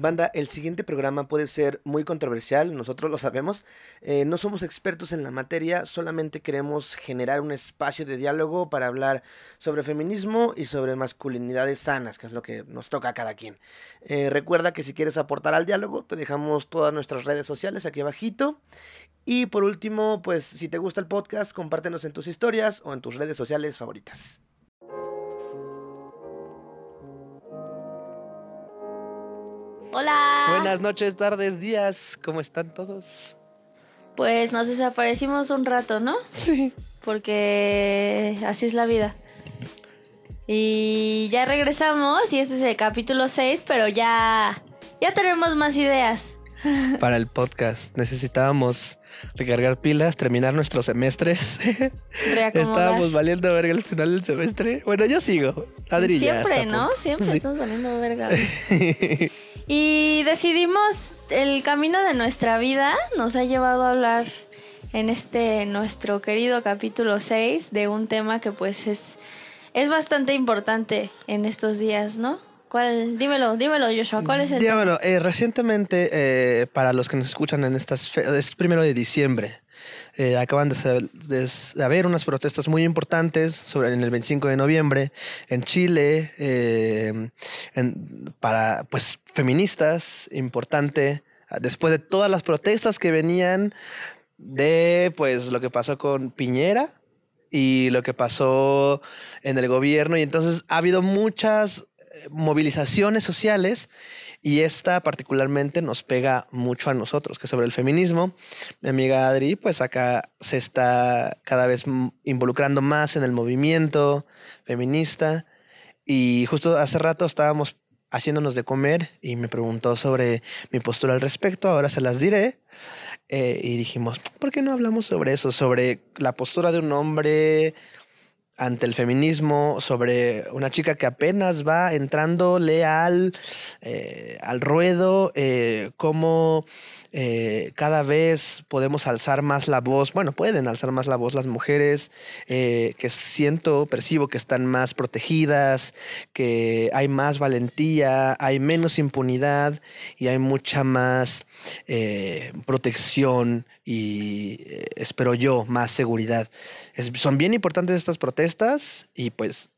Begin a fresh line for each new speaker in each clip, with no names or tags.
Banda, el siguiente programa puede ser muy controversial, nosotros lo sabemos. Eh, no somos expertos en la materia, solamente queremos generar un espacio de diálogo para hablar sobre feminismo y sobre masculinidades sanas, que es lo que nos toca a cada quien. Eh, recuerda que si quieres aportar al diálogo, te dejamos todas nuestras redes sociales aquí abajito. Y por último, pues si te gusta el podcast, compártenos en tus historias o en tus redes sociales favoritas.
Hola.
Buenas noches, tardes, días. ¿Cómo están todos?
Pues nos desaparecimos un rato, ¿no?
Sí.
Porque así es la vida. Y ya regresamos y este es el capítulo 6, pero ya ya tenemos más ideas.
Para el podcast necesitábamos recargar pilas, terminar nuestros semestres. Estábamos valiendo verga al final del semestre. Bueno, yo sigo.
Adri Siempre, ¿no? Siempre estamos valiendo verga. Y decidimos, el camino de nuestra vida nos ha llevado a hablar en este nuestro querido capítulo 6 de un tema que pues es, es bastante importante en estos días, ¿no? ¿Cuál? Dímelo, dímelo, Joshua, ¿cuál es el
Dímelo, eh, recientemente, eh, para los que nos escuchan en estas, es primero de diciembre, eh, acaban de, haber unas protestas muy importantes sobre en el 25 de noviembre en Chile eh, para pues feministas importante después de todas las protestas que venían de pues lo que pasó con Piñera y lo que pasó en el gobierno. Y entonces ha habido muchas eh, movilizaciones sociales y esta particularmente nos pega mucho a nosotros, que sobre el feminismo, mi amiga Adri, pues acá se está cada vez involucrando más en el movimiento feminista. Y justo hace rato estábamos haciéndonos de comer y me preguntó sobre mi postura al respecto, ahora se las diré. Eh, y dijimos, ¿por qué no hablamos sobre eso? Sobre la postura de un hombre ante el feminismo, sobre una chica que apenas va entrándole al, eh, al ruedo, eh, cómo eh, cada vez podemos alzar más la voz, bueno, pueden alzar más la voz las mujeres, que siento, percibo que están más protegidas, que hay más valentía, hay menos impunidad y hay mucha más protección y eh, espero yo más seguridad. son bien importantes estas protestas y pues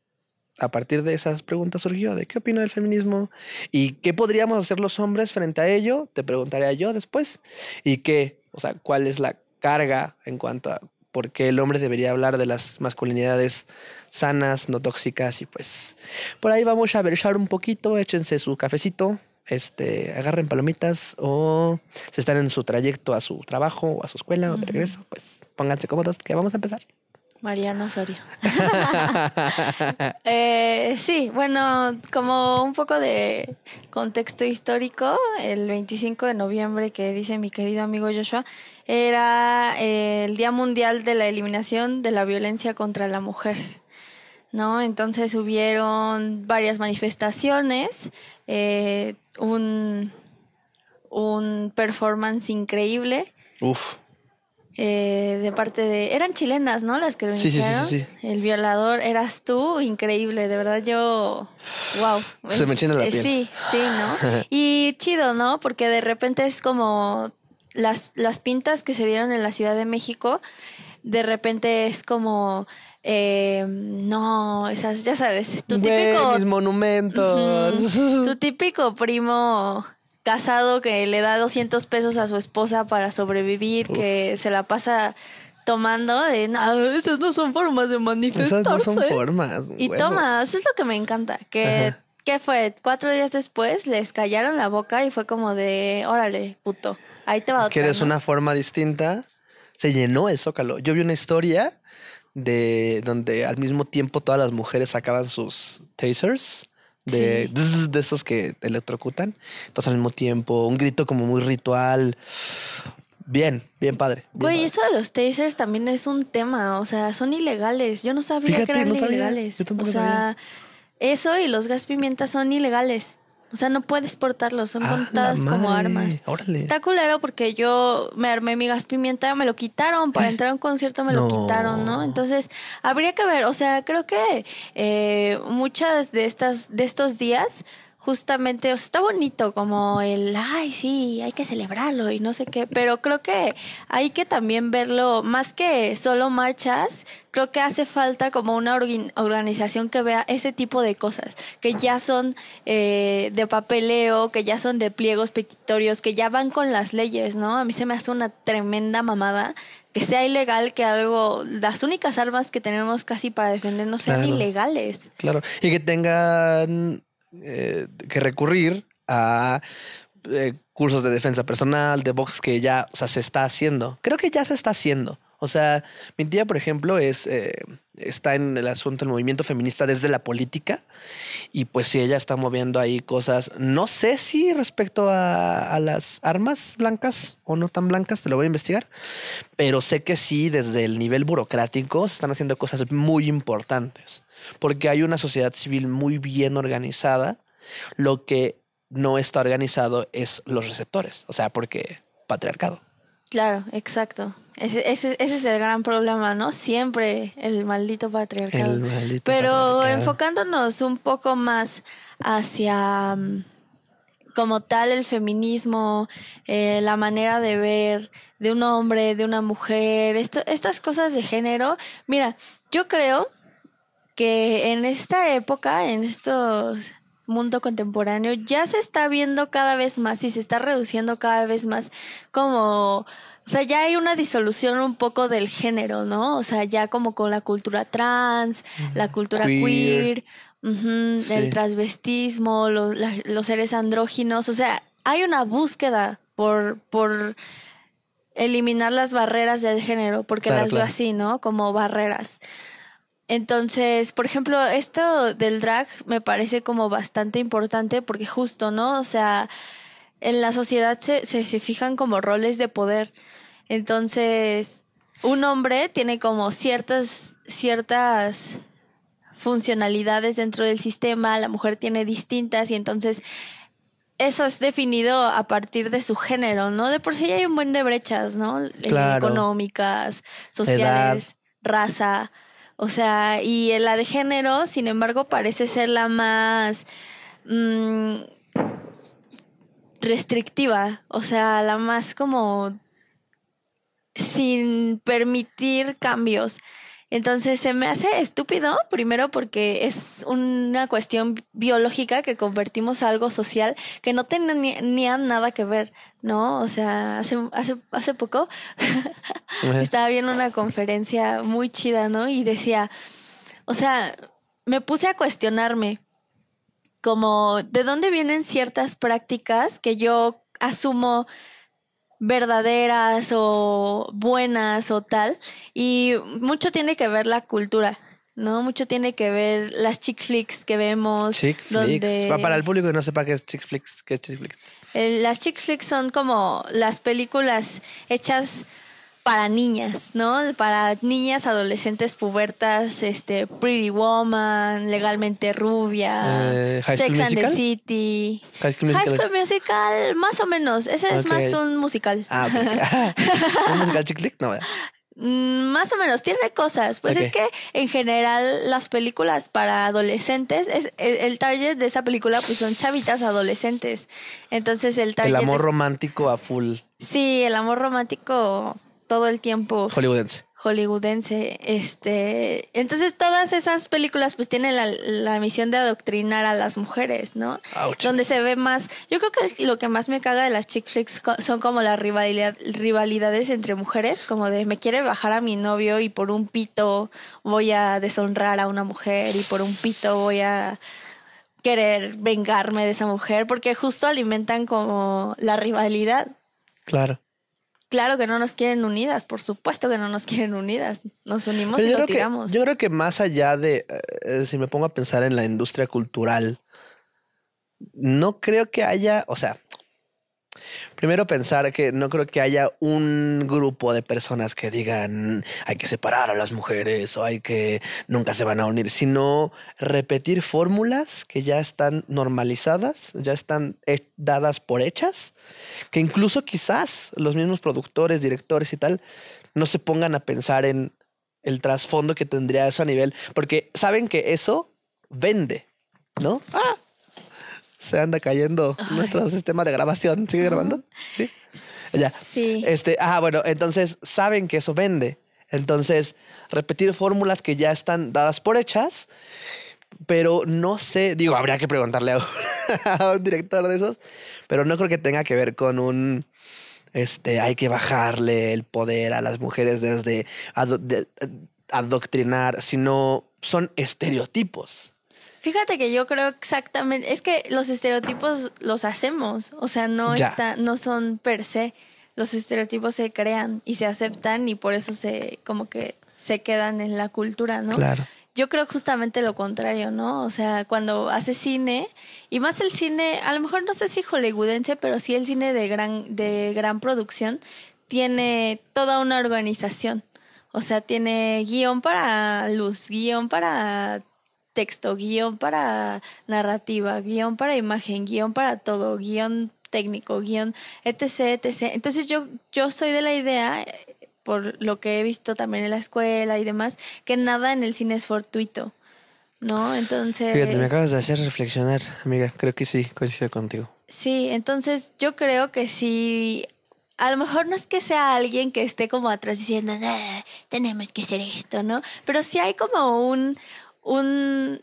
a partir de esas preguntas surgió de qué opina del feminismo y qué podríamos hacer los hombres frente a ello, te preguntaré yo después, y qué, o sea, cuál es la carga en cuanto a por qué el hombre debería hablar de las masculinidades sanas, no tóxicas y pues por ahí vamos a versar un poquito, échense su cafecito, este, agarren palomitas o si están en su trayecto a su trabajo o a su escuela o de regreso, pues pónganse cómodos que vamos a empezar.
Mariano Osorio. eh, sí, bueno, como un poco de contexto histórico, el 25 de noviembre que dice mi querido amigo Joshua, era eh, el Día Mundial de la Eliminación de la Violencia contra la Mujer. ¿no? Entonces hubieron varias manifestaciones, eh, un, un performance increíble.
Uf.
Eh, de parte de. Eran chilenas, ¿no? Las que lo
sí, sí, sí,
El violador eras tú, increíble, de verdad yo. ¡Wow!
Se me china la piel.
Sí, sí, ¿no? y chido, ¿no? Porque de repente es como las, las pintas que se dieron en la Ciudad de México, de repente es como eh, no, esas, ya sabes, tu típico.
Mis monumentos.
tu típico primo casado que le da 200 pesos a su esposa para sobrevivir, que se la pasa tomando de no, esas no son formas de manifestarse. Esas
no son formas.
Y toma, eso es lo que me encanta, que ¿qué fue? Cuatro días después les callaron la boca y fue como de, órale, puto, ahí te va otra.
¿Quieres una forma distinta? Se llenó el zócalo. Yo vi una historia de donde al mismo tiempo todas las mujeres sacaban sus tasers. De, de esos que electrocutan. Entonces al mismo tiempo, un grito como muy ritual. Bien, bien padre.
Güey, eso de los tasers también es un tema. O sea, son ilegales. Yo no sabía que eran ilegales. o sea, eso y los gas pimienta son ilegales. O sea, no puedes portarlos, son ah, contadas como armas. Está culero porque yo me armé mi gas pimienta, me lo quitaron. Para entrar a un concierto me lo quitaron, ¿no? Entonces, habría que ver, o sea, creo que eh, muchas de estas, de estos días justamente, o sea, está bonito como el, ay, sí, hay que celebrarlo y no sé qué, pero creo que hay que también verlo, más que solo marchas, creo que hace falta como una organización que vea ese tipo de cosas, que ya son eh, de papeleo, que ya son de pliegos petitorios, que ya van con las leyes, ¿no? A mí se me hace una tremenda mamada que sea ilegal, que algo, las únicas armas que tenemos casi para defendernos sean ilegales.
Claro, y que tengan eh, que recurrir a eh, cursos de defensa personal, de box que ya o sea, se está haciendo. Creo que ya se está haciendo. O sea, mi tía, por ejemplo, es eh, está en el asunto del movimiento feminista desde la política y pues si ella está moviendo ahí cosas, no sé si respecto a, a, las armas blancas o no tan blancas, te lo voy a investigar, pero sé que sí desde el nivel burocrático se están haciendo cosas muy importantes porque hay una sociedad civil muy bien organizada. Lo que no está organizado es los receptores, o sea, porque patriarcado.
Claro, exacto. Ese, ese, es el gran problema, ¿no? Siempre el maldito patriarcado. Pero enfocándonos un poco más hacia mm, como tal el feminismo, eh, la manera de ver de un hombre, de una mujer, estas cosas de género. Mira, yo creo que en esta época, en estos mundo contemporáneo, ya se está viendo cada vez más y se está reduciendo cada vez más como, o sea, ya hay una disolución un poco del género, ¿no? O sea, ya como con la cultura trans, la cultura queer, el transvestismo, los, los seres andróginos, o sea, hay una búsqueda por, por eliminar las barreras del género, porque las veo así, ¿no? Como barreras. Entonces, por ejemplo, esto del drag me parece como bastante importante porque justo, ¿no? O sea, en la sociedad se, se, fijan como roles de poder. Entonces, un hombre tiene como ciertas, ciertas funcionalidades dentro del sistema, la mujer tiene distintas y entonces eso es definido a partir de su género, ¿no? De por sí hay un buen de brechas, ¿no? Económicas, sociales, raza. O sea, y la de género, sin embargo, parece ser la más mm, restrictiva, o sea, la más como sin permitir cambios. Entonces se me hace estúpido, primero porque es una cuestión biológica que convertimos a algo social que no tenía nada que ver, ¿no? O sea, hace, hace, hace poco estaba viendo una conferencia muy chida, ¿no? Y decía, o sea, me puse a cuestionarme como de dónde vienen ciertas prácticas que yo asumo verdaderas o buenas o tal. Y mucho tiene que ver la cultura. ¿no? Mucho tiene que ver las chick flicks que vemos.
Chick flicks. Para el público que no sepa qué es chick flicks, ¿qué es chick flicks?
las chick flicks son como las películas hechas para niñas, ¿no? Para niñas, adolescentes, pubertas, este, Pretty Woman, Legalmente Rubia, eh, Sex and the City, High School, Musical, más o menos. Ese es más un musical. Ah,
¿Un musical chick? No,
mm, más o menos, tiene cosas. Pues es que en general las películas para adolescentes, es el, target de esa película pues son chavitas adolescentes. Entonces el target...
El amor romántico a full.
Sí, el amor romántico todo el tiempo.
Hollywoodense.
Hollywoodense. Este, entonces todas esas películas pues tienen la, misión de adoctrinar a las mujeres, ¿no? Donde se ve más, yo creo que lo que más me caga de las chick flicks son como las rivalidad, rivalidades entre mujeres, como de me quiere bajar a mi novio y por un pito voy a deshonrar a una mujer y por un pito voy a querer vengarme de esa mujer, porque justo alimentan como la rivalidad.
Claro.
Claro que no nos quieren unidas, por supuesto que no nos quieren unidas. Nos unimos y lo tiramos.
yo creo que más allá de, eh, si me pongo a pensar en la industria cultural, no creo que haya, o sea, Primero pensar que no creo que haya un grupo de personas que digan hay que separar a las mujeres o hay que nunca se van a unir, sino repetir fórmulas que ya están normalizadas, ya están dadas por hechas, que incluso quizás los mismos productores, directores y tal no se pongan a pensar en el trasfondo que tendría eso a nivel, porque saben que eso vende, ¿no? Ah, Se anda cayendo nuestro sistema de grabación. ¿Sigue grabando? Sí. Ya.
Sí.
Este, ah, bueno, entonces saben que eso vende. Entonces, repetir fórmulas que ya están dadas por hechas, pero no sé, digo, habría que preguntarle a un, a un director de esos, pero no creo que tenga que ver con un, este, hay que bajarle el poder a las mujeres desde ado- de- adoctrinar, sino son estereotipos.
Fíjate que yo creo exactamente, es que los estereotipos los hacemos, o sea, no
Ya.
está, no son per se. Los estereotipos se crean y se aceptan y por eso se como que se quedan en la cultura, ¿no?
Claro.
Yo creo justamente lo contrario, ¿no? O sea, cuando hace cine, y más el cine, a lo mejor no sé si hollywoodense, pero sí el cine de gran, de gran producción, tiene toda una organización. O sea, tiene guion para luz, guion para texto, guion para narrativa, guion para imagen, guion para todo, guion técnico, guion, etc, etc. Entonces yo, yo soy de la idea, por lo que he visto también en la escuela y demás, que nada en el cine es fortuito, ¿no? Entonces...
Fíjate, me acabas de hacer reflexionar, amiga. Creo que sí, coincido contigo.
Sí, entonces yo creo que sí. A lo mejor no es que sea alguien que esté como atrás diciendo, "Ah, tenemos que hacer esto, ¿no? Pero sí hay como un, un,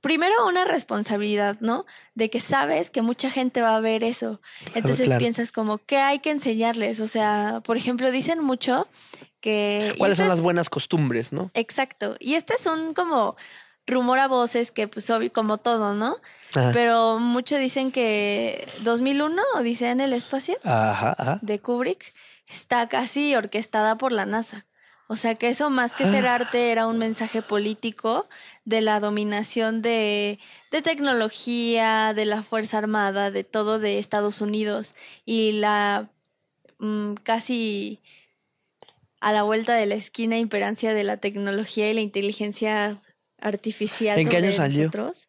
primero una responsabilidad, ¿no? De que sabes que mucha gente va a ver eso. Entonces
claro.
piensas como, ¿qué hay que enseñarles? O sea, por ejemplo, dicen mucho que...
¿Cuáles son las buenas costumbres, no?
Exacto. Y este es un como rumor a voces que pues obvio como todo, ¿no?
Ajá.
Pero muchos dicen que 2001, Odisea en el espacio,
Ajá, ajá.
de Kubrick, está casi orquestada por la NASA. O sea que eso más que ser arte era un mensaje político de la dominación de, de tecnología, de la Fuerza Armada, de todo de Estados Unidos y la mm, casi a la vuelta de la esquina imperancia de la tecnología y la inteligencia artificial.
¿En qué año salió?
nosotros.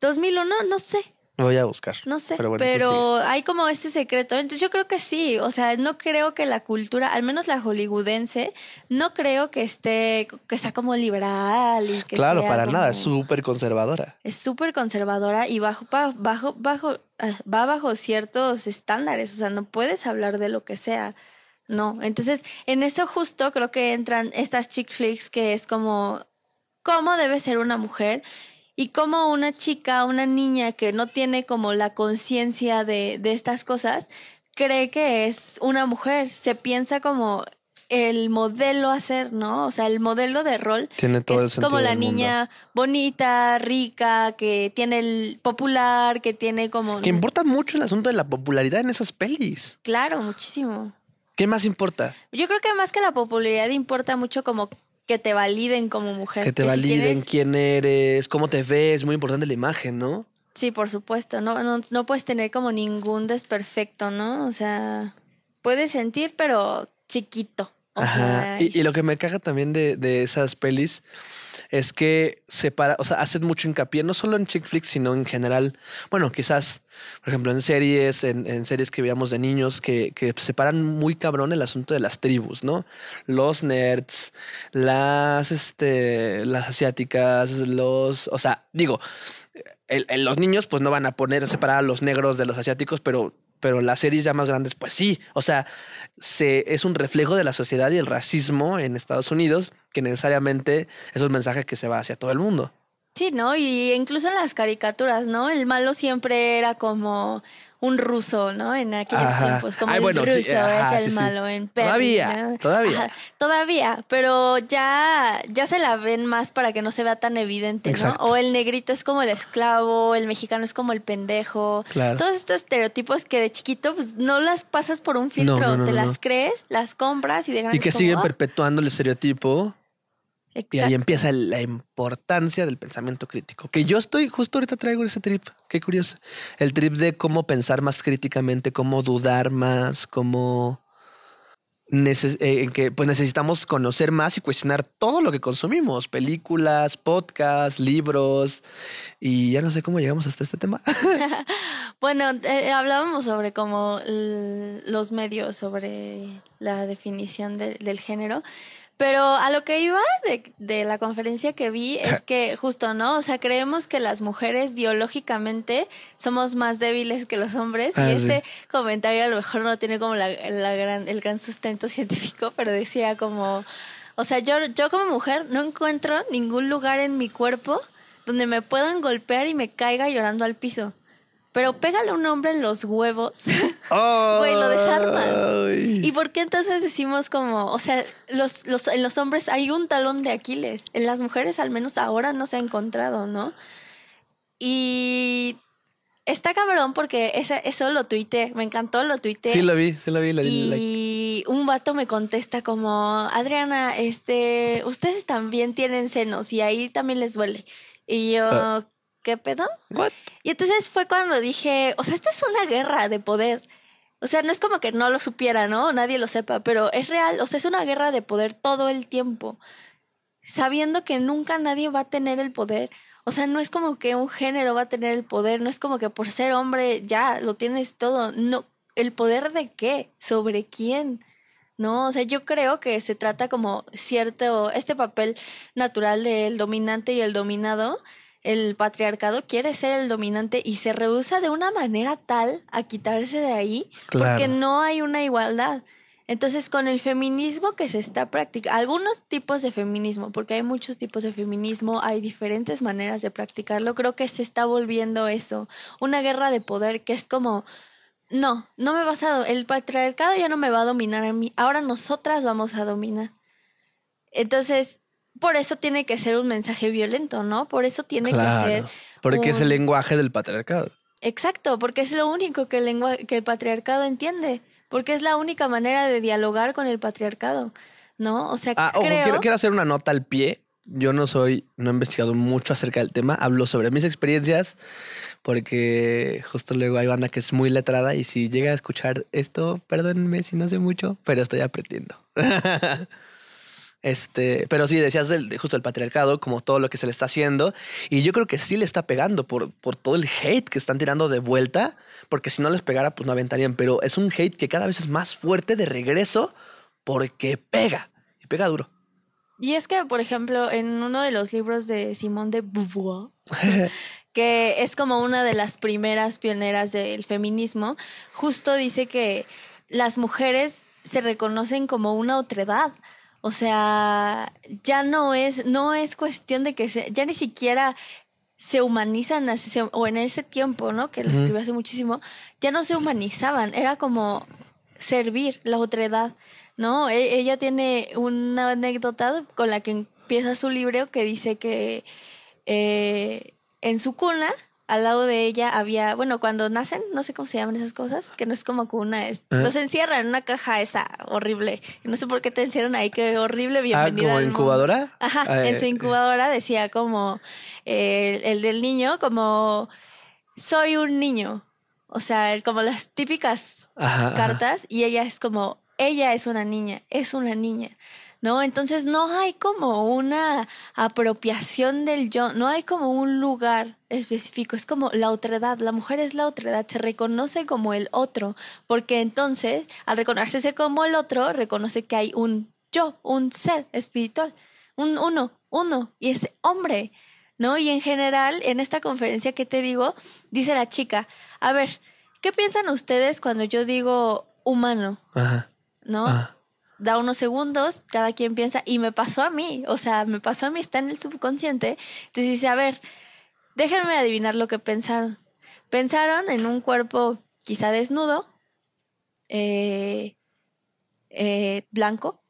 2001, no sé.
Voy a buscar.
No sé,
Pero
pero,
bueno, tú
hay como este secreto. Entonces yo creo que sí, o sea, no creo que la cultura, al menos la hollywoodense, no creo que esté, que sea como liberal y que
Claro,
sea
para
como-
nada, es súper conservadora.
es súper conservadora y bajo, bajo, bajo, ah, va bajo ciertos estándares, o sea, no puedes hablar de lo que sea. No, entonces en eso justo creo que entran estas chick flicks que es como cómo debe ser una mujer y cómo una chica, una niña que no tiene como la conciencia de, de estas cosas, cree que es una mujer, se piensa como el modelo a ser, ¿no? O sea, el modelo de rol
Tiene
que
todo el
es como la
mundo.
niña bonita, rica, que tiene el popular, que tiene como
Que importa mucho el asunto de la popularidad en esas pelis.
claro, muchísimo.
¿Qué más importa?
Yo creo que más que la popularidad importa mucho como que te validen como mujer.
Que te validen
tienes-
quién eres, cómo te ves, muy importante la imagen, ¿no?
Sí, por supuesto. No, no, no puedes tener como ningún desperfecto, ¿no? O sea, puedes sentir, pero chiquito. O
Ajá.
sea,
Y, y lo que me caga también de, de esas pelis es que separa, o sea, hacen mucho hincapié, no solo en chick flicks, sino en general. Bueno, quizás, por ejemplo, en series, en, en series que veíamos de niños, que, que separan muy cabrón el asunto de las tribus, ¿no? Los nerds, las, este, las asiáticas, los, o sea, digo, el- el- los niños pues no van a poner separar a los negros de los asiáticos, pero, pero las series ya más grandes pues sí. O sea, se, es un reflejo de la sociedad y el racismo en Estados Unidos que necesariamente es un mensaje que se va hacia todo el mundo.
Sí, ¿no? Y incluso en las caricaturas, ¿no? El malo siempre era como un ruso, ¿no? En aquellos
Ajá.
tiempos, como
Ay,
el
bueno, sí,
ruso es el
sí, sí.
malo en Perry,
Todavía,
¿no?
todavía.
Ajá, todavía, pero ya, ya se la ven más para que no se vea tan evidente, ¿no? O el negrito es como el esclavo, el mexicano es como el pendejo.
Claro.
Todos estos estereotipos que de chiquito pues no las pasas por un filtro,
no, no,
te las crees, las compras y de
Y que
como,
siguen
"Ah,
perpetuando el estereotipo y ahí
exacto".
empieza la importancia del pensamiento crítico. Que yo estoy, justo ahorita traigo ese trip, qué curioso. El trip de cómo pensar más críticamente, cómo dudar más, cómo... neces- eh, que pues necesitamos conocer más y cuestionar todo lo que consumimos, películas, podcasts, libros, y ya no sé cómo llegamos hasta este tema.
Bueno, eh, hablábamos sobre como l- los medios, sobre la definición de- del género, Pero a lo que iba de, de, la conferencia que vi es que justo, ¿no? O sea, creemos que las mujeres biológicamente somos más débiles que los hombres. y ah, este comentario a lo mejor no tiene como la, la gran, el gran sustento científico, pero decía como, o sea, yo, yo como mujer no encuentro ningún lugar en mi cuerpo donde me puedan golpear y me caiga llorando al piso. Pero pégale a un hombre en los huevos. Güey, lo desarmas. ¿Y por qué entonces decimos como, o sea, los, los, en los hombres hay un talón de Aquiles? En las mujeres al menos ahora no se ha encontrado, ¿no? Y está cabrón porque ese, eso lo tuité, me encantó, lo tuité.
Sí, lo vi, sí lo vi.
y un vato me contesta como, Adriana, este, ustedes también tienen senos y ahí también les duele. Y yo, ah. ¿Qué pedo? Y entonces fue cuando dije, o sea, esto es una guerra de poder. O sea, no es como que no lo supiera, ¿no? Nadie lo sepa, pero es real. O sea, es una guerra de poder todo el tiempo. Sabiendo que nunca nadie va a tener el poder. O sea, no es como que un género va a tener el poder. No es como que por ser hombre ya lo tienes todo. No. ¿El poder de qué? ¿Sobre quién? ¿no? O sea, yo creo que se trata como cierto, este papel natural del dominante y el dominado, el patriarcado quiere ser el dominante y se rehúsa de una manera tal a quitarse de ahí porque no hay una igualdad. Entonces, con el feminismo que se está practicando, algunos tipos de feminismo, porque hay muchos tipos de feminismo, hay diferentes maneras de practicarlo, creo que se está volviendo eso, una guerra de poder que es como, no, no me vas a, el patriarcado ya no me va a dominar a mí, ahora nosotras vamos a dominar. Entonces, por eso tiene que ser un mensaje violento, ¿no? Por eso tiene que ser.
Porque es el lenguaje del patriarcado.
Exacto, porque es lo único que el, que el patriarcado entiende. Porque es la única manera de dialogar con el patriarcado, ¿no? O sea,
ah, quiero, quiero hacer una nota al pie. Yo no soy, no he investigado mucho acerca del tema. Hablo sobre mis experiencias porque justo luego hay banda que es muy letrada y si llega a escuchar esto, perdónenme si no sé mucho, pero estoy aprendiendo. Este, pero sí, decías del, justo el patriarcado, como todo lo que se le está haciendo. Y yo creo que sí le está pegando por, por todo el hate que están tirando de vuelta, porque si no les pegara, pues no aventarían. Pero es un hate que cada vez es más fuerte de regreso porque pega y pega duro.
Y es que, por ejemplo, en uno de los libros de Simone de Beauvoir, que es como una de las primeras pioneras del feminismo, justo dice que las mujeres se reconocen como una otredad. O sea, ya no es, no es cuestión de que se, ya ni siquiera se humanizan así, o en ese tiempo, ¿no? Que lo escribió hace muchísimo, ya no se humanizaban, era como servir la otredad, ¿no? E, ella tiene una anécdota con la que empieza su libro que dice que eh, en su cuna al lado de ella había, bueno, cuando nacen, no sé cómo se llaman esas cosas, que no es como cuna, es, los encierran en una caja esa horrible. no sé por qué te encierran ahí, qué horrible, bienvenida.
Ah, ¿como incubadora?
Ajá, ah, en su eh, incubadora decía como eh, el del niño, como soy un niño. O sea, como las típicas cartas, y ella es como, ella es una niña, es una niña. ¿No? Entonces no hay como una apropiación del yo, no hay como un lugar específico, es como la otredad, la mujer es la otredad, se reconoce como el otro, porque entonces al reconocerse como el otro, reconoce que hay un yo, un ser espiritual, un uno, uno, y es hombre, ¿no? Y en general, en esta conferencia que te digo, dice la chica, a ver, ¿qué piensan ustedes cuando yo digo humano? Ajá. ¿No? Da unos segundos, cada quien piensa, y me pasó a mí, o sea, me pasó a mí, está en el subconsciente. Entonces dice, a ver, déjenme adivinar lo que pensaron. Pensaron en un cuerpo quizá desnudo, eh, eh, blanco,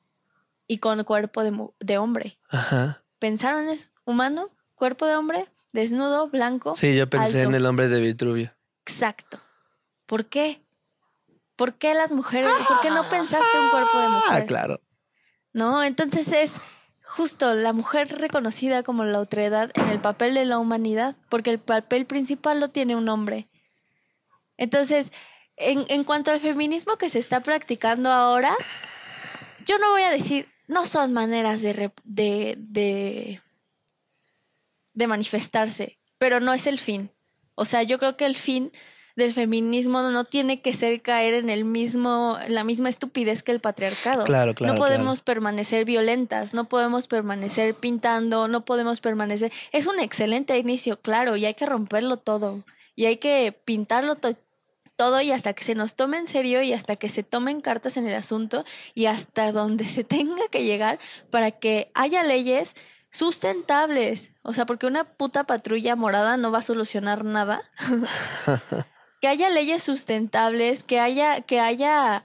y con cuerpo de, de hombre. Ajá. ¿Pensaron eso? ¿Humano? ¿Cuerpo de hombre? ¿Desnudo? ¿Blanco?
Sí, yo pensé en el hombre de Vitruvio.
Exacto. ¿Por qué? ¿Por qué las mujeres? ¿Por qué no pensaste un cuerpo de ah, mujer?
Ah, claro.
No, entonces es justo la mujer reconocida como la otredad en el papel de la humanidad, porque el papel principal lo tiene un hombre. Entonces, en, en cuanto al feminismo que se está practicando ahora, yo no voy a decir, no son maneras de, de, de, de manifestarse, pero no es el fin. O sea, yo creo que el fin del feminismo no tiene que ser caer en el mismo, la misma estupidez que el patriarcado.
Claro, claro,
No podemos permanecer violentas, no podemos permanecer pintando, no podemos permanecer. Es un excelente inicio, claro, y hay que romperlo todo. Y hay que pintarlo to- todo y hasta que se nos tome en serio y hasta que se tomen cartas en el asunto y hasta donde se tenga que llegar para que haya leyes sustentables. O sea, porque una puta patrulla morada no va a solucionar nada. que haya leyes sustentables, que haya, que haya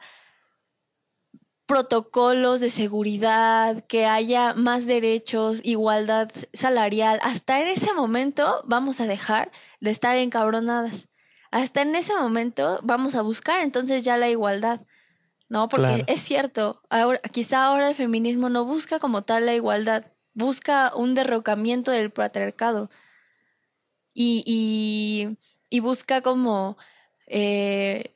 protocolos de seguridad, que haya más derechos, igualdad salarial. Hasta en ese momento vamos a dejar de estar encabronadas. Hasta en ese momento vamos a buscar entonces ya la igualdad. ¿No? Porque
Claro.
es cierto, ahora, quizá ahora el feminismo no busca como tal la igualdad, busca un derrocamiento del patriarcado y, y, y busca como eh,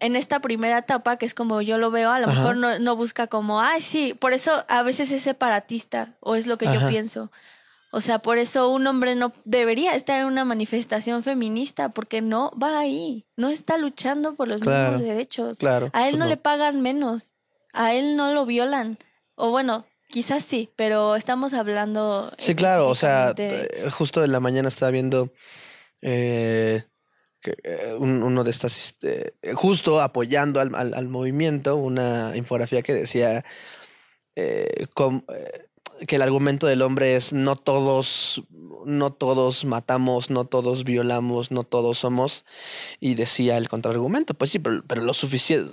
en esta primera etapa, que es como yo lo veo, a lo
Ajá.
mejor no, no busca como, ay, sí, por eso a veces es separatista, o es lo que yo pienso. O sea, por eso un hombre no debería estar en una manifestación feminista, porque no va ahí, no está luchando por los
Claro,
mismos derechos.
claro,
A él
pues
no,
no.
le pagan menos, a él no lo violan. O bueno, quizás sí, pero estamos hablando.
Sí, claro, o sea, eh, justo en la mañana estaba viendo eh, que, eh, un- uno de estas, este, eh, justo apoyando al, al- al movimiento, una infografía que decía eh, com- eh, que el argumento del hombre es no todos, no todos matamos, no todos violamos, no todos somos, y decía el contraargumento, pues sí, pero, pero lo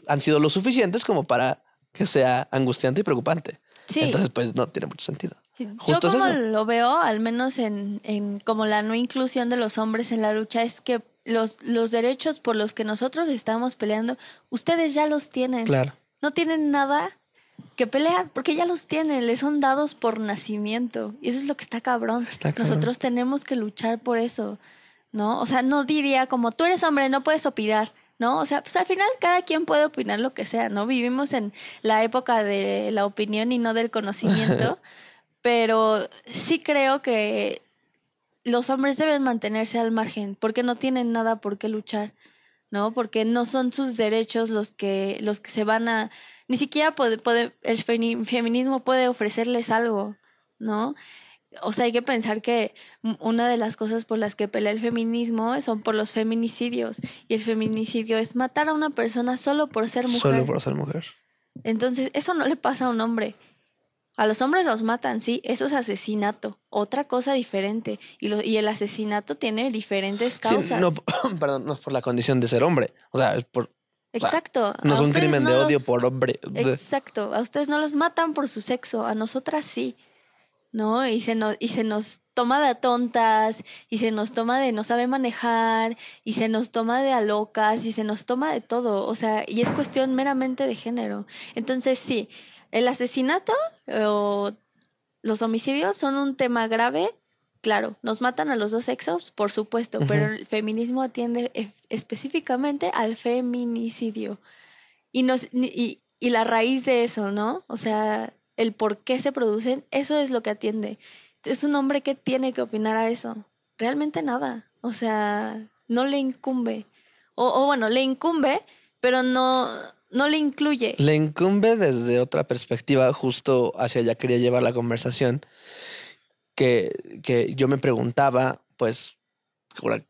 han sido lo suficientes como para que sea angustiante y preocupante.
Sí.
Entonces, pues no tiene mucho sentido.
Yo
Justo
como lo veo, al menos en, en como la no inclusión de los hombres en la lucha, es que los, los derechos por los que nosotros estamos peleando, ustedes ya los tienen.
Claro.
No tienen nada que pelear, porque ya los tienen, les son dados por nacimiento. Y eso es lo que está cabrón.
Está cabrón.
Nosotros tenemos que luchar por eso, ¿no? O sea, no diría como tú eres hombre, no puedes opinar. ¿No? O sea, pues al final cada quien puede opinar lo que sea, ¿no? Vivimos en la época de la opinión y no del conocimiento, pero sí creo que los hombres deben mantenerse al margen porque no tienen nada por qué luchar, ¿no? Porque no son sus derechos los que los que se van a ni siquiera puede, puede el feminismo puede ofrecerles algo, ¿no? O sea, hay que pensar que una de las cosas por las que pelea el feminismo son por los feminicidios y el feminicidio es matar a una persona solo por ser mujer.
Solo por ser mujer.
Entonces, eso no le pasa a un hombre. A los hombres los matan, sí, eso es asesinato, otra cosa diferente. Y, lo, y el asesinato tiene diferentes
Sí,
causas.
no, perdón, no es por la condición de ser hombre. O sea, es por,
Exacto.
no es un crimen
no
de odio
los-
por hombre.
Exacto. A ustedes no los matan por su sexo, a nosotras sí. ¿No? Y se nos, y se nos toma de tontas, y se nos toma de no sabe manejar, y se nos toma de a locas, y se nos toma de todo. O sea, y es cuestión meramente de género. Entonces, sí, el asesinato o los homicidios son un tema grave. Claro, nos matan a los dos sexos, por supuesto, pero el feminismo atiende e- específicamente al feminicidio. Y, nos, y, y la raíz de eso, ¿no? O sea, el por qué se producen, eso es lo que atiende. Es un hombre que tiene que opinar a eso. Realmente nada. O sea, no le incumbe. O, o bueno, le incumbe, pero no, no le incluye.
Le incumbe desde otra perspectiva, justo hacia allá quería llevar la conversación, que, que yo me preguntaba, pues, pues,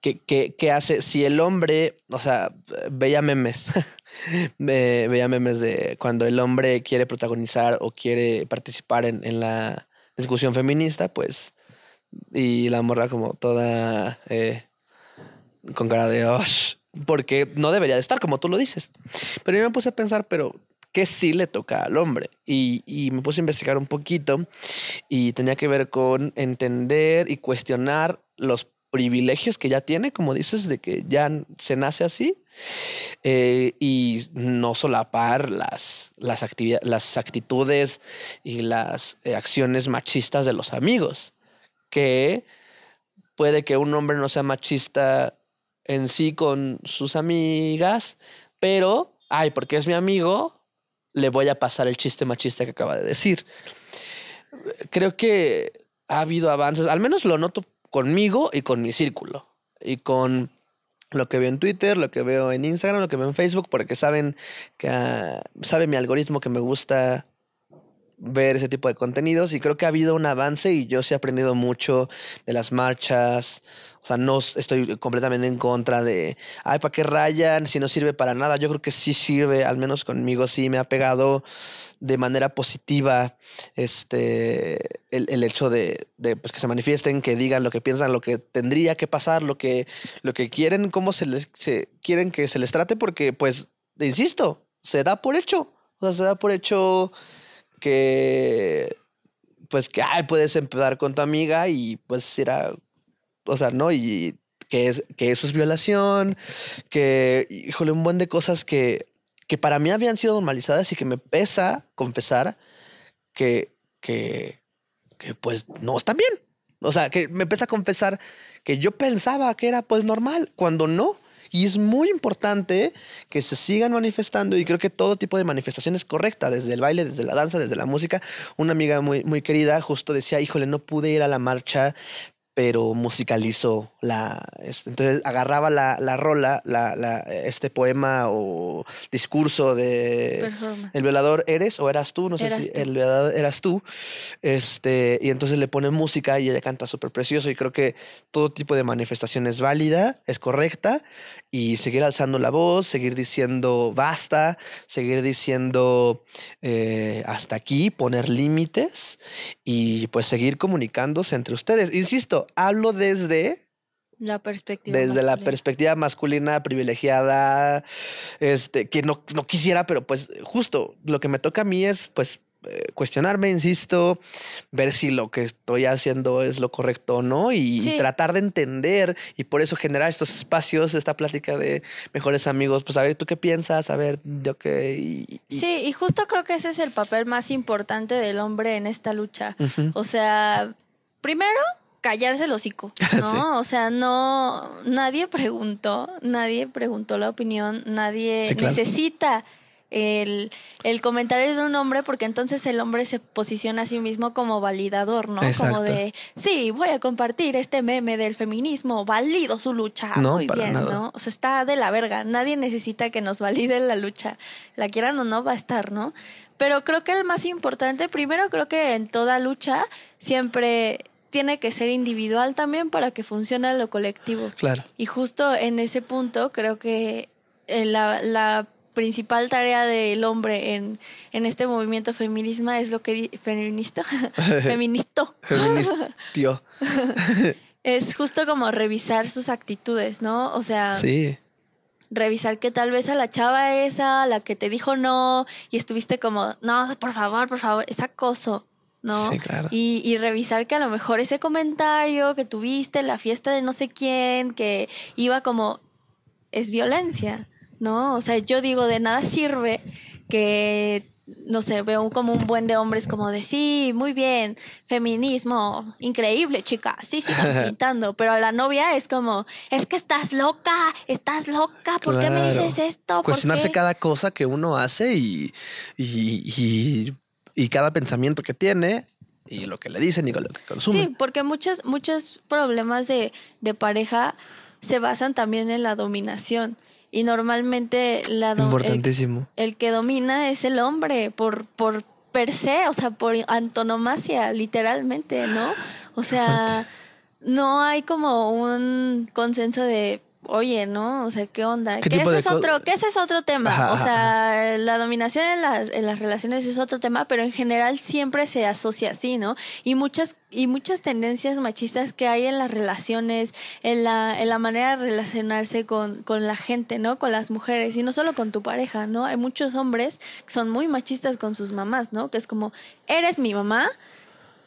¿qué, qué, hace si el hombre, o sea, veía memes, ve- veía memes de cuando el hombre quiere protagonizar o quiere participar en, en la discusión feminista, pues, y la morra como toda eh, con cara de, "Osh", porque no debería de estar, como tú lo dices. Pero yo me puse a pensar, pero ¿qué sí le toca al hombre? Y, y me puse a investigar un poquito y tenía que ver con entender y cuestionar los privilegios que ya tiene, como dices, de que ya se nace así, eh, y no solapar las, las, las actitudes y las eh, acciones machistas de los amigos, que puede que un hombre no sea machista en sí con sus amigas, pero, ay, porque es mi amigo, le voy a pasar el chiste machista que acaba de decir. Creo que ha habido avances, al menos lo noto conmigo y con mi círculo, y con lo que veo en Twitter, lo que veo en Instagram, lo que veo en Facebook, porque saben que ah, sabe mi algoritmo que me gusta ver ese tipo de contenidos y creo que ha habido un avance y yo sí he aprendido mucho de las marchas. O sea, no estoy completamente en contra de, ay, ¿para qué rayan? Si no sirve para nada. Yo creo que sí sirve, al menos conmigo sí me ha pegado de manera positiva este, el, hecho de, pues, que se manifiesten, que digan lo que piensan, lo que tendría que pasar, lo que, lo que quieren, cómo se les se, quieren que se les trate, porque, pues, insisto, se da por hecho. O sea, se da por hecho que pues que ay, puedes empezar con tu amiga y pues era, o sea, ¿no? Y que, es, que eso es violación, que, híjole, un buen de cosas que, que para mí habían sido normalizadas y que me pesa confesar que, que, que pues no están bien. O sea, que me pesa confesar que yo pensaba que era pues normal, cuando no. Y es muy importante que se sigan manifestando y creo que todo tipo de manifestación es correcta, desde el baile, desde la danza, desde la música. Una amiga muy, muy querida justo decía, híjole, no pude ir a la marcha, pero musicalizó la. Entonces agarraba la, la rola, la, la, este poema o discurso de. El violador eres o eras tú, no sé si el violador eras tú. Este, y entonces le pone música y ella canta súper precioso. Y creo que todo tipo de manifestación es válida, es correcta y seguir alzando la voz, seguir diciendo basta, seguir diciendo eh, hasta aquí, poner límites y pues seguir comunicándose entre ustedes. Insisto, hablo desde...
La perspectiva.
Desde la perspectiva masculina privilegiada, este, que no, no quisiera, pero pues justo lo que me toca a mí es pues cuestionarme, insisto, ver si lo que estoy haciendo es lo correcto o no y, tratar de entender y por eso generar estos espacios, esta plática de mejores amigos, pues a ver, ¿tú qué piensas? A ver, yo qué...
Sí, y justo creo que ese es el papel más importante del hombre en esta lucha. O sea, primero callarse el hocico, ¿no? O sea, no, nadie preguntó, nadie preguntó la opinión, nadie necesita el, el, comentario de un hombre, porque entonces el hombre se posiciona a sí mismo como validador, ¿no? Como de, sí, voy a compartir este meme del feminismo, valido su lucha, muy bien, ¿no? O sea, está de la verga, nadie necesita que nos valide la lucha, la quieran o no, va a estar, ¿no? Pero creo que el más importante, primero creo que en toda lucha siempre tiene que ser individual también para que funcione lo colectivo.
Claro.
Y justo en ese punto creo que eh, la, la principal tarea del hombre en, en este movimiento feminismo es lo que feminista feministo
tío
es justo como revisar sus actitudes no o sea
sí
revisar que tal vez a la chava esa la que te dijo no y estuviste como no por favor por favor es acoso ¿no?
Sí, claro.
Y, y, revisar que a lo mejor ese comentario que tuviste en la fiesta de no sé quién, que iba como, es violencia. ¿No? O sea, yo digo, de nada sirve que, no sé, veo como un buen de hombres como de, sí, muy bien, feminismo, increíble, chica, sí, sí, pintando, pero a la novia es como, es que estás loca, estás loca, ¿por qué me dices esto?
Cuestionarse cada cosa que uno hace y, y, y, cada pensamiento que tiene y lo que le dicen y lo que consume.
Sí, porque muchos, muchos problemas de, de pareja se basan también en la dominación. Y normalmente la
Importantísimo.
El, que domina es el hombre por, por per se, o sea, por antonomasia, literalmente, ¿no? O sea, no hay como un consenso de oye, ¿no? O sea, ¿qué onda? ¿Qué que ese es otro, que ese es otro tema. o sea, la dominación en las, en las relaciones es otro tema, pero en general siempre se asocia así, ¿no? Y muchas, y muchas tendencias machistas que hay en las relaciones, en la, en la manera de relacionarse con, con la gente, ¿no? Con las mujeres, y no solo con tu pareja, ¿no? Hay muchos hombres que son muy machistas con sus mamás, ¿no? Que es como, eres mi mamá,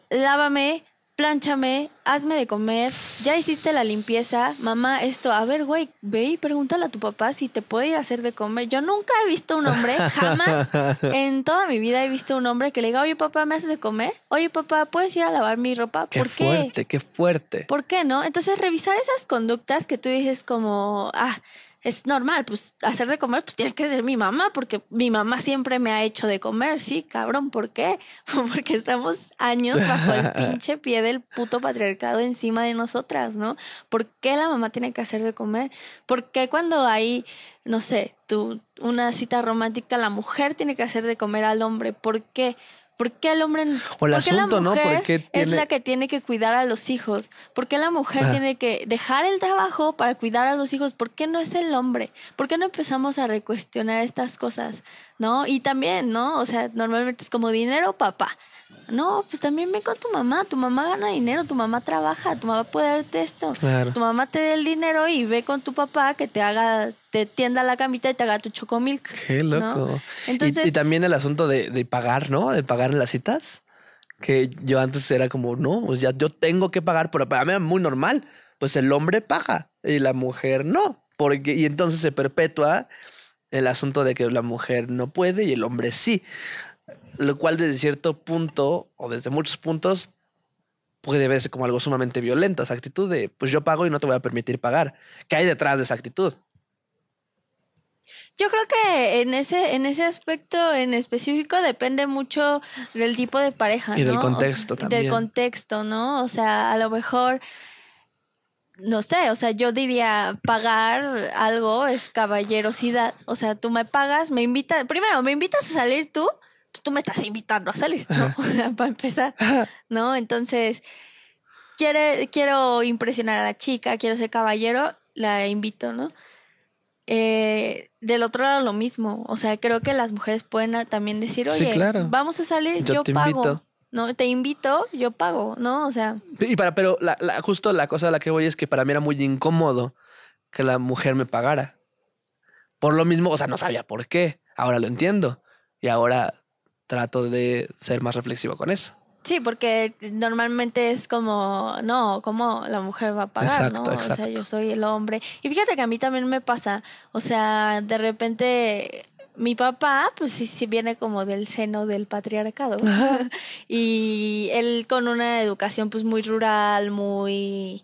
lávame, plánchame, hazme de comer, ya hiciste la limpieza, mamá, esto, a ver, güey, ve y pregúntale a tu papá si te puede ir a hacer de comer. Yo nunca he visto un hombre, jamás en toda mi vida he visto un hombre que le diga, oye papá, ¿me haces de comer? Oye papá, ¿puedes ir a lavar mi ropa?
¿Por
qué?
fuerte, qué fuerte.
¿Por qué no? Entonces revisar esas conductas que tú dices como, ah, es normal, pues hacer de comer, pues tiene que ser mi mamá, porque mi mamá siempre me ha hecho de comer, sí, cabrón, ¿por qué? Porque estamos años bajo el pinche pie del puto patriarcado encima de nosotras, ¿no? ¿Por qué la mamá tiene que hacer de comer? ¿Por qué cuando hay, no sé, tu, una cita romántica, la mujer tiene que hacer de comer al hombre? ¿Por qué? ¿Por qué el hombre
O el
por qué la
asunto, ¿no?
mujer
¿Por qué
es la que tiene que cuidar a los hijos? ¿Por qué la mujer
Ah.
tiene que dejar el trabajo para cuidar a los hijos? ¿Por qué no es el hombre? ¿Por qué no empezamos a recuestionar estas cosas? ¿No? Y también, ¿no? O sea, normalmente es como dinero, papá. No, pues también ven con tu mamá. Tu mamá gana dinero, tu mamá trabaja, tu mamá puede darte esto.
Claro.
Tu mamá te dé el dinero y ve con tu papá que te haga, te tienda la camita y te haga tu chocomilk.
Qué
¿no?
loco. Y-
Entonces,
y, también el asunto de, de pagar, ¿no? De pagar las citas. Que yo antes era como, no, pues ya yo tengo que pagar, pero para mí era muy normal. Pues el hombre paga y la mujer no. Porque, y entonces se perpetúa el asunto de que la mujer no puede y el hombre sí. Lo cual desde cierto punto, o desde muchos puntos, puede verse como algo sumamente violento. Esa actitud de, pues yo pago y no te voy a permitir pagar. ¿Qué hay detrás de esa actitud?
Yo creo que en ese, en ese aspecto en específico depende mucho del tipo de pareja.
Y del
¿no? O sea,
contexto también.
Del contexto, ¿no? O sea, a lo mejor, no sé, o sea, yo diría pagar algo es caballerosidad. O sea, tú me pagas, me invitas, primero, me invitas a salir tú, tú me estás invitando a salir, ¿no? O sea, para empezar, ¿no? Entonces, quiere, quiero impresionar a la chica, quiero ser caballero, la invito, ¿no? Eh, del otro lado lo mismo, o sea, creo que las mujeres pueden también decir,
Sí,
oye,
claro.
vamos a salir,
Yo
yo,
te
pago,
invito.
no, te invito, yo pago, ¿no? O sea,
Y para, pero la, la- justo la cosa a la que voy es que para mí era muy incómodo que la mujer me pagara. Por lo mismo, o sea, no sabía por qué. Ahora lo entiendo. Y ahora trato de ser más reflexivo con eso.
sí, porque normalmente es como, no, como la mujer va a pagar,
Exacto,
¿no? O sea, yo soy el hombre. Y fíjate que a mí también me pasa, o sea, de repente mi papá, pues sí, sí viene como del seno del patriarcado. y él con una educación pues muy rural, muy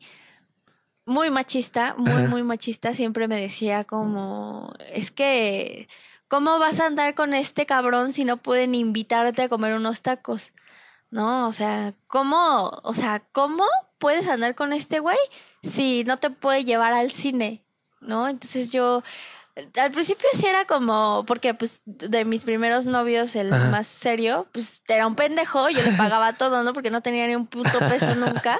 muy machista, muy,
Ajá.
muy machista, siempre me decía como, es que, ¿cómo vas a andar con este cabrón si no pueden invitarte a comer unos tacos? ¿No? O sea, ¿cómo, o sea, cómo puedes andar con este güey si no te puede llevar al cine? ¿No? Entonces yo, al principio sí era como, porque pues de mis primeros novios, el
Ajá.
más serio, pues era un pendejo, yo le pagaba todo, ¿no? Porque no tenía ni un puto peso nunca.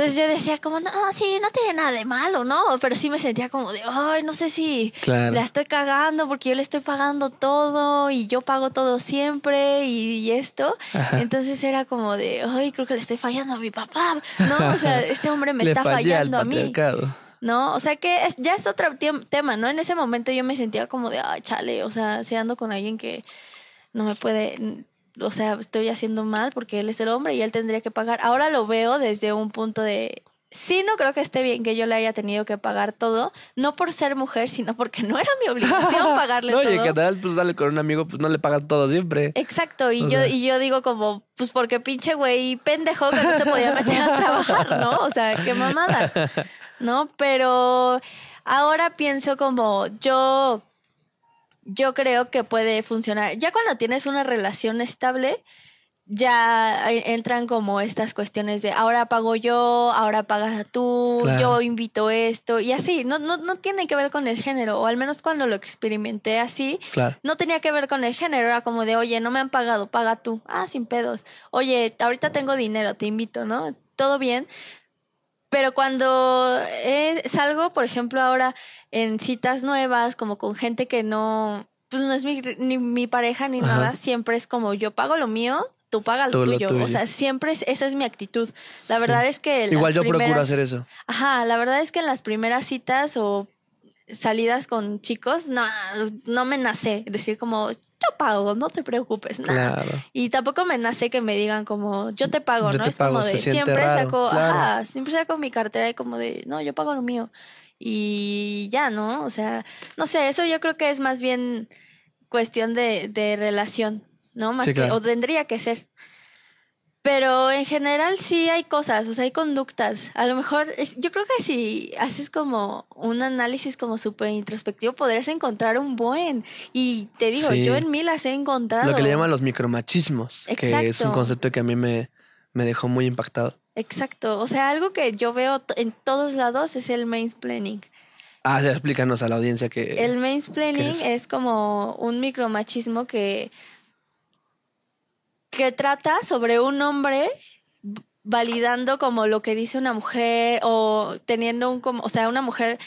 Entonces yo decía como, no, sí, no tiene nada de malo, ¿no? Pero sí me sentía como de, ay, no sé si
Claro.
la estoy cagando porque yo le estoy pagando todo y yo pago todo siempre y, y esto.
Ajá.
Entonces era como de, ay, creo que le estoy fallando a mi papá, ¿no? O sea, este hombre me está fallando a mí. ¿no? O sea que es, ya es otro tema, ¿no? En ese momento yo me sentía como de, ay, chale, o sea, si ando con alguien que no me puede, o sea, estoy haciendo mal porque él es el hombre y él tendría que pagar. Ahora lo veo desde un punto de, sí, no creo que esté bien que yo le haya tenido que pagar todo, no por ser mujer, sino porque no era mi obligación pagarle
no,
todo.
y en general, pues sale con un amigo, pues no le pagas todo siempre.
Exacto, y
O
yo,
sea.
y yo digo como, pues porque pinche güey pendejo que no se podía meter a trabajar, ¿no? O sea, qué mamada, ¿no? Pero ahora pienso como, yo, yo creo que puede funcionar. Ya cuando tienes una relación estable, ya entran como estas cuestiones de ahora pago yo, ahora pagas tú,
Claro.
yo invito esto, y así, no, no, no tiene que ver con el género, o al menos cuando lo experimenté así,
Claro.
no tenía que ver con el género, era como de, oye, no me han pagado, paga tú. Ah, sin pedos. Oye, ahorita tengo dinero, te invito, ¿no? Todo bien. Pero cuando eh, salgo, por ejemplo, ahora en citas nuevas, como con gente que no, pues no es mi, ni mi pareja ni
Ajá.
nada, siempre es como yo pago lo mío, tú paga lo tuyo. O sea, siempre es, esa es mi actitud. La verdad es que...
Igual yo procuro hacer eso.
Ajá, la verdad es que en las primeras citas o salidas con chicos, no, no me nace decir como, yo pago, no te preocupes, nada.
Claro.
Y tampoco me nace que me digan como, yo te pago,
Yo
¿no?
te
es como
pago,
de, siempre
raro,
saco,
claro.
ajá, siempre saco mi cartera y como de, no, yo pago lo mío. Y ya, ¿no? O sea, no sé, eso yo creo que es más bien cuestión de, de relación, ¿no? Más
Sí,
que,
claro.
o tendría que ser. Pero en general sí hay cosas, o sea, hay conductas. A lo mejor, es- yo creo que si haces como un análisis como súper introspectivo, podrías encontrar un buen. Y te digo,
Sí.
yo en mí las he encontrado.
Lo que le llaman los micromachismos, que es un
Exacto.
concepto que a mí me, me dejó muy impactado.
Exacto. O sea, algo que yo veo en todos lados es el mansplaining.
Ah, explícanos a la audiencia que...
El mansplaining
¿qué
es? como un micromachismo que, que trata sobre un hombre validando como lo que dice una mujer o teniendo un como, o sea, una mujer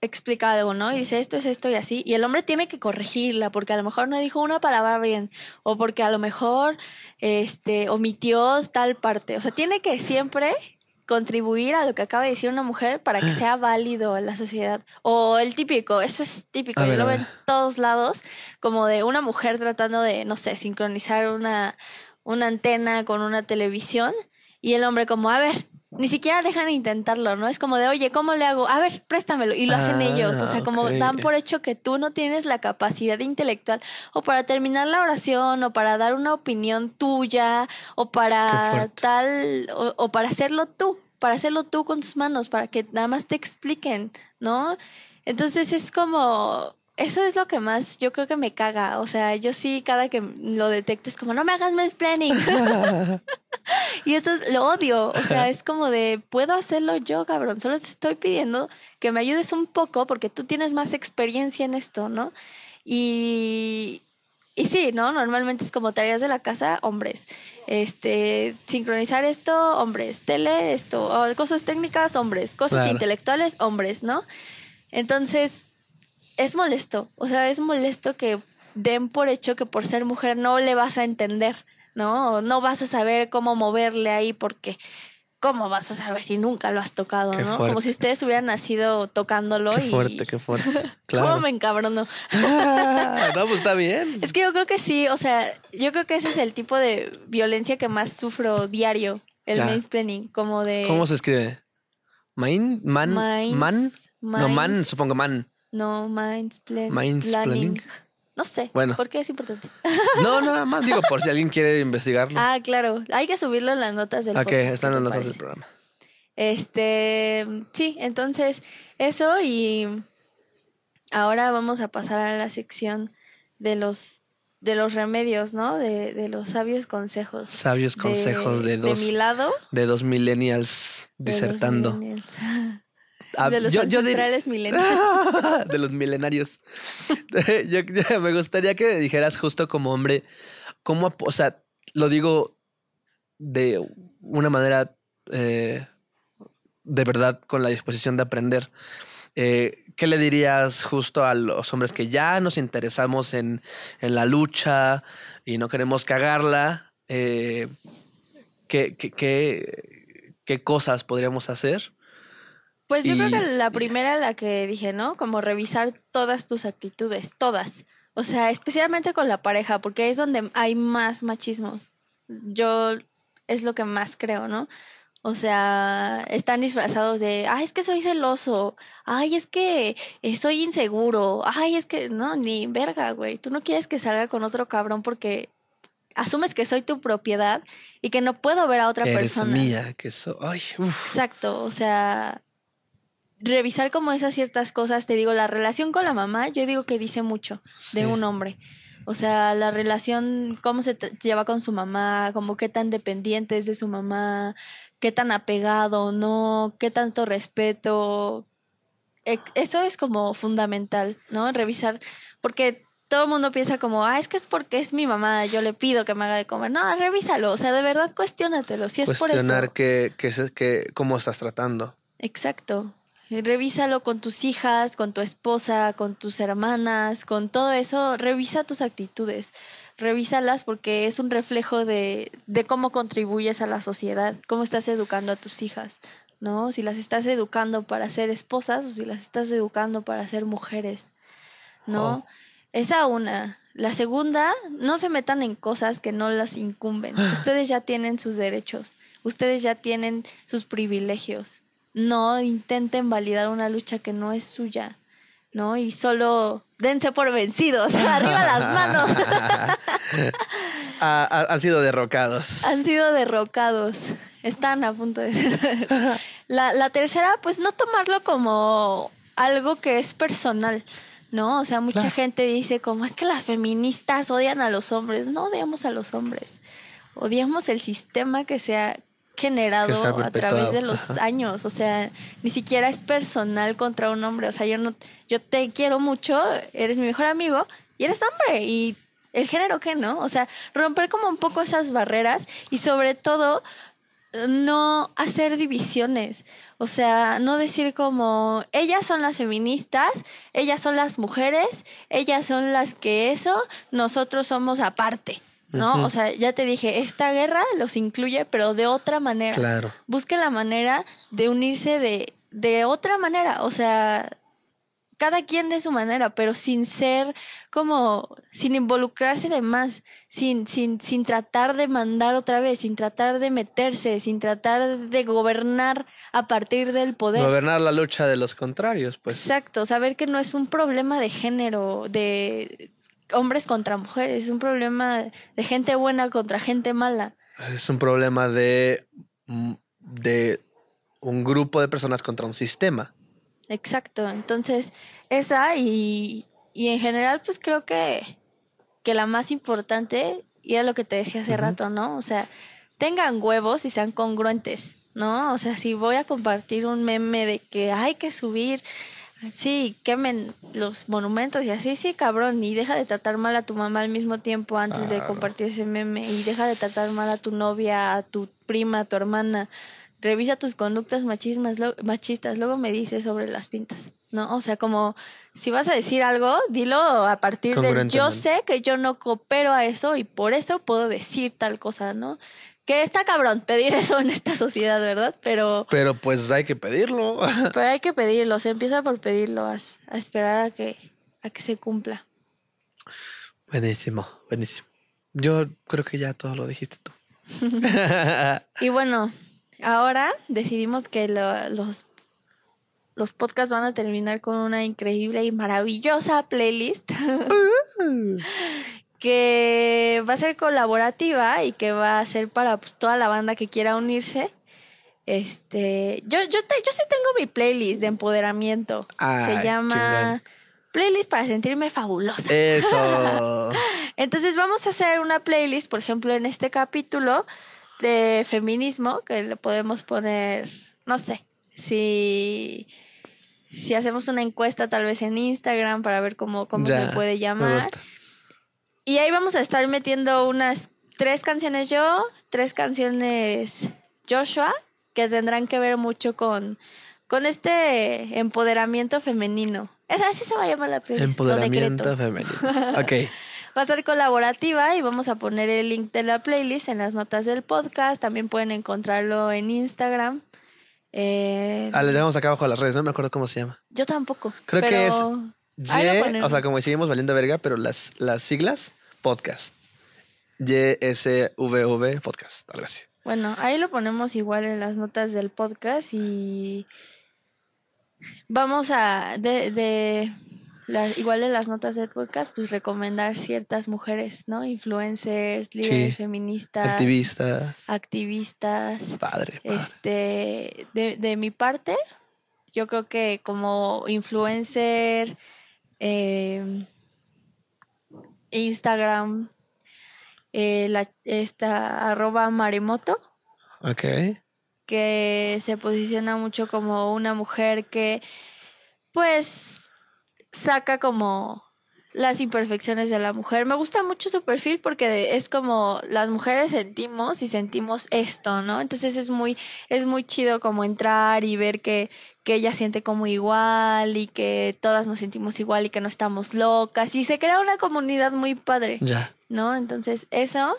explica algo, ¿no? Y dice esto es esto y así, y el hombre tiene que corregirla porque a lo mejor no dijo una palabra bien o porque a lo mejor este omitió tal parte, o sea, tiene que siempre contribuir a lo que acaba de decir una mujer para que sea válido en la sociedad. O el típico, eso es típico, yo lo veo en todos lados, como de una mujer tratando de, no sé, sincronizar una, una antena con una televisión y el hombre como, a ver, ni siquiera dejan de intentarlo, ¿no? Es como de, oye, ¿cómo le hago? A ver, préstamelo. Y lo hacen
Ah,
ellos. O sea, como dan por hecho que tú no tienes la capacidad intelectual o para terminar la oración o para dar una opinión tuya o para tal o, o para hacerlo tú, para hacerlo tú con tus manos, para que nada más te expliquen, ¿no? Entonces es como, eso es lo que más yo creo que me caga. O sea, yo sí, cada que lo detecto es como, no me hagas mansplaining. y eso es- lo odio. O sea, es como de, puedo hacerlo yo, cabrón. Solo te estoy pidiendo que me ayudes un poco porque tú tienes más experiencia en esto, ¿no? Y, y sí, ¿no? Normalmente es como tareas de la casa, hombres. Este, sincronizar esto, hombres. Tele, esto. o cosas técnicas, hombres. Cosas
Claro.
intelectuales, hombres, ¿no? Entonces, es molesto. O sea, es molesto que den por hecho que por ser mujer no le vas a entender, ¿no? O no vas a saber cómo moverle ahí porque... ¿Cómo vas a saber si nunca lo has tocado,
Qué
no?
fuerte.
Como si ustedes hubieran nacido tocándolo
Qué
y...
fuerte, qué fuerte.
¿Cómo
Claro.
me encabrono?
no, pues está bien.
Es que yo creo que sí, o sea, yo creo que ese es el tipo de violencia que más sufro diario, el
Ya.
mansplaining, como de...
¿Cómo se escribe? ¿Main? ¿Man? ¿Man? No, man, supongo man.
No,
Mansplaining.
planning. No sé,
Bueno.
¿por qué es importante?
No, nada más digo, por si alguien quiere investigarlo.
Ah, claro, hay que subirlo en las notas del
ok,
podcast, ¿qué
están en las notas del programa.
Este, sí, entonces eso y ahora vamos a pasar a la sección de los de los remedios, ¿no? De, de los sabios consejos.
Sabios consejos de, dos,
De mi lado.
de dos millennials
de los
disertando.
millennials.
Ah,
de los
yo- yo dir-
ancestrales millennials.
de los milenarios. Yo- yo- me gustaría que dijeras justo como hombre, cómo, o sea, lo digo de una manera eh, de verdad con la disposición de aprender. Eh, ¿Qué le dirías justo a los hombres que ya nos interesamos en, en la lucha y no queremos cagarla? Eh, ¿qué, qué, qué, qué cosas podríamos hacer?
Pues yo creo que la primera, la que dije, ¿no? Como revisar todas tus actitudes, todas. O sea, especialmente con la pareja, porque es donde hay más machismos. Yo es lo que más creo, ¿no? O sea, están disfrazados de, ay, es que soy celoso, ay, es que eh, soy inseguro, ay, es que, no, ni verga, güey. Tú no quieres que salga con otro cabrón porque asumes que soy tu propiedad y que no puedo ver a otra
Eres
persona.
mía, que eso. Ay, uf.
Exacto, o sea, revisar como esas ciertas cosas, te digo, la relación con la mamá, yo digo que dice mucho de
Sí.
un hombre. O sea, la relación, cómo se lleva con su mamá, como qué tan dependiente es de su mamá, qué tan apegado no, qué tanto respeto. E- Eso es como fundamental, ¿no? Revisar, porque todo el mundo piensa como, ah, es que es porque es mi mamá, yo le pido que me haga de comer. No, revísalo, o sea, de verdad cuestiónatelo, si es por eso.
Cuestionar que, que, que, cómo estás tratando.
Exacto. Eh, Revísalo con tus hijas, con tu esposa, con tus hermanas, con todo eso. Revisa tus actitudes. Revísalas porque es un reflejo de, de cómo contribuyes a la sociedad, cómo estás educando a tus hijas, ¿no? Si las estás educando para ser esposas o si las estás educando para ser mujeres, ¿no?
Oh.
Esa una. La segunda, no se metan en cosas que no las incumben. Ustedes ya tienen sus derechos, ustedes ya tienen sus privilegios. No intenten validar una lucha que no es suya, ¿no? Y solo dense por vencidos, arriba las manos.
han sido derrocados.
Han sido derrocados. Están a punto de ser. La, la tercera, pues no tomarlo como algo que es personal, ¿no? O sea, mucha gente dice como es que las feministas odian a los hombres. No odiamos a los hombres. Odiamos el sistema que se ha generado a través de los años. O sea, ni siquiera es personal contra un hombre. O sea, yo no, yo te quiero mucho, eres mi mejor amigo y eres hombre. Y el género que no. O sea, romper como un poco esas barreras y sobre todo no hacer divisiones, o sea, no decir como ellas son las feministas, ellas son las mujeres, ellas son las que eso, nosotros somos aparte, ¿no? O sea, ya te dije, esta guerra los incluye, pero de otra manera.
Claro.
Busque la manera de unirse de, de otra manera, o sea, cada quien de su manera, pero sin ser como, sin involucrarse de más, sin, sin, sin tratar de mandar otra vez, sin tratar de meterse, sin tratar de gobernar a partir del poder.
Gobernar la lucha de los contrarios, pues.
Exacto, saber que no es un problema de género, de hombres contra mujeres, es un problema de gente buena contra gente mala.
Es un problema de, de un grupo de personas contra un sistema.
Exacto, entonces esa y, y en general pues creo que, que la más importante, y era lo que te decía hace rato, ¿no? O sea, tengan huevos y sean congruentes, ¿no? O sea, si voy a compartir un meme de que hay que subir, sí, quemen los monumentos y así, sí, cabrón, y deja de tratar mal a tu mamá al mismo tiempo antes de compartir ese meme, y deja de tratar mal a tu novia, a tu prima, a tu hermana revisa tus conductas machismas, machistas, luego me dices sobre las pintas, ¿no? O sea, como si vas a decir algo, dilo a partir del yo sé que yo no coopero a eso y por eso puedo decir tal cosa, ¿no? Que está cabrón pedir eso en esta sociedad, ¿verdad? Pero...
Pero pues hay que pedirlo.
pero hay que pedirlo, se empieza por pedirlo, a, a esperar a que, a que se cumpla.
Buenísimo, buenísimo. Yo creo que ya todo lo dijiste tú.
y bueno, ahora decidimos que los, los podcasts van a terminar con una increíble y maravillosa playlist. que va a ser colaborativa y que va a ser para pues, toda la banda que quiera unirse. Este, yo, yo, yo sí tengo mi playlist de empoderamiento. Se llama Playlist para sentirme fabulosa.
Eso.
Entonces vamos a hacer una playlist, por ejemplo, en este capítulo de feminismo que le podemos poner, no sé, si, si hacemos una encuesta tal vez en Instagram para ver cómo, cómo se puede llamar. Y ahí vamos a estar metiendo unas tres canciones yo, tres canciones Joshua, que tendrán que ver mucho con, con este empoderamiento femenino. Es así se va a llamar la playlist.
Empoderamiento femenino. Ok.
Va a ser colaborativa y vamos a poner el link de la playlist en las notas del podcast. También pueden encontrarlo en Instagram.
Eh, ah, le dejamos acá abajo a las redes, no me acuerdo cómo se llama.
Yo tampoco.
Creo que es Y, o sea, como seguimos valiendo verga, pero las, las siglas, podcast. YSVV podcast, algo así.
Bueno, ahí lo ponemos igual en las notas del podcast y vamos a de, de igual en las notas del podcast, pues recomendar ciertas mujeres, ¿no? Influencers, líderes feministas.
Activistas.
Activistas.
Padre.
Este, de, de mi parte, yo creo que como influencer, eh, Instagram, eh, la, esta arroba maremoto.
Ok.
Que se posiciona mucho como una mujer que, pues, saca como las imperfecciones de la mujer. Me gusta mucho su perfil porque es como las mujeres sentimos y sentimos esto, ¿no? Entonces es muy, es muy chido como entrar y ver que, que ella siente como igual y que todas nos sentimos igual y que no estamos locas. Y se crea una comunidad muy padre.
Ya.
¿No? Entonces, eso.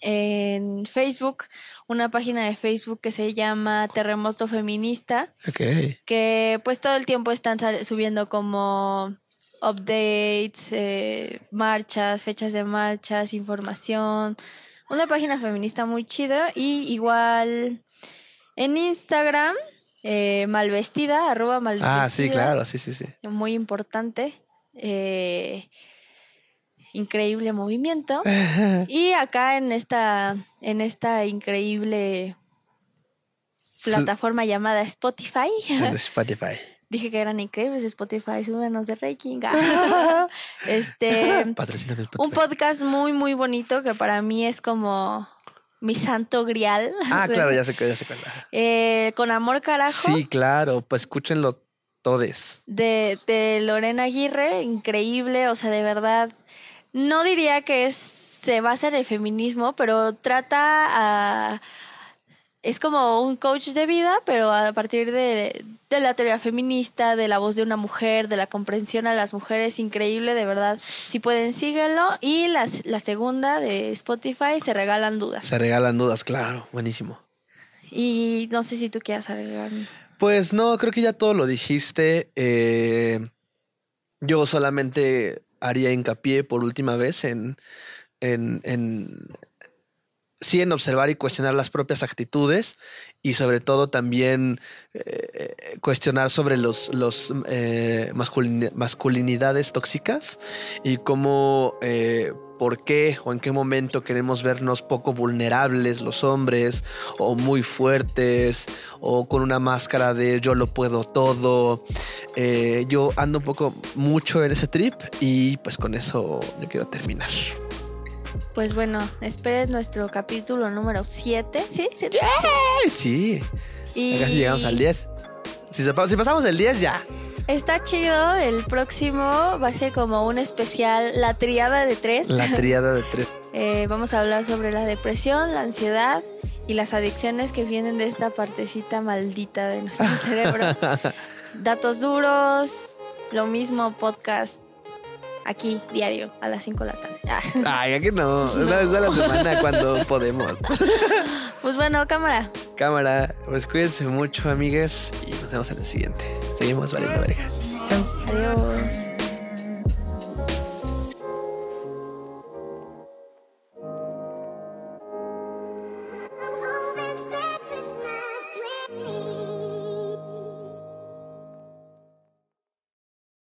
En Facebook una página de Facebook que se llama Terremoto Feminista. Que pues todo el tiempo están subiendo como updates, eh, marchas, fechas de marchas, información. Una página feminista muy chida. Y igual en Instagram, eh, malvestida, arroba malvestida.
Ah, sí, claro, sí, sí, sí.
Muy importante. eh, increíble movimiento. Y acá en esta, en esta increíble plataforma llamada Spotify.
Spotify.
Dije que eran increíbles Spotify, súbenos de ranking. este,
Spotify.
un podcast muy, muy bonito que para mí es como mi santo grial.
Ah, claro, ya sé, ya sé cuál.
Eh, con amor carajo.
Sí, claro, pues escúchenlo todes.
de, de Lorena Aguirre, increíble, o sea, de verdad, no diría que es, se basa en el feminismo, pero trata a... Es como un coach de vida, pero a partir de, de la teoría feminista, de la voz de una mujer, de la comprensión a las mujeres, increíble, de verdad. Si pueden, síguenlo. Y la, la segunda de Spotify, se regalan dudas.
Se regalan dudas, claro, buenísimo.
Y no sé si tú quieras agregar.
Pues no, creo que ya todo lo dijiste. Eh, yo solamente haría hincapié por última vez en, en, en sí en observar y cuestionar las propias actitudes y sobre todo también eh, cuestionar sobre los, los eh, masculin- masculinidades tóxicas y cómo, eh, por qué o en qué momento queremos vernos poco vulnerables los hombres o muy fuertes o con una máscara de yo lo puedo todo. Eh, yo ando un poco mucho en ese trip y pues con eso yo quiero terminar.
Pues bueno, esperen nuestro capítulo número 7. ¿Sí? ¿Siete?
Ay, sí.
Y
Casi llegamos al 10. Si, se pa- si pasamos el 10, ya.
Está chido. El próximo va a ser como un especial, la triada de tres.
La triada de tres.
Eh, vamos a hablar sobre la depresión, la ansiedad y las adicciones que vienen de esta partecita maldita de nuestro cerebro. Datos duros, lo mismo podcast aquí, diario, a las 5 de la tarde. Ah.
Ay, aquí no. Una vez a la semana cuando podemos.
Pues bueno, cámara.
Cámara, pues cuídense mucho, amigues. Y nos vemos en el siguiente. Seguimos valiendo verga. Chao.
Adiós.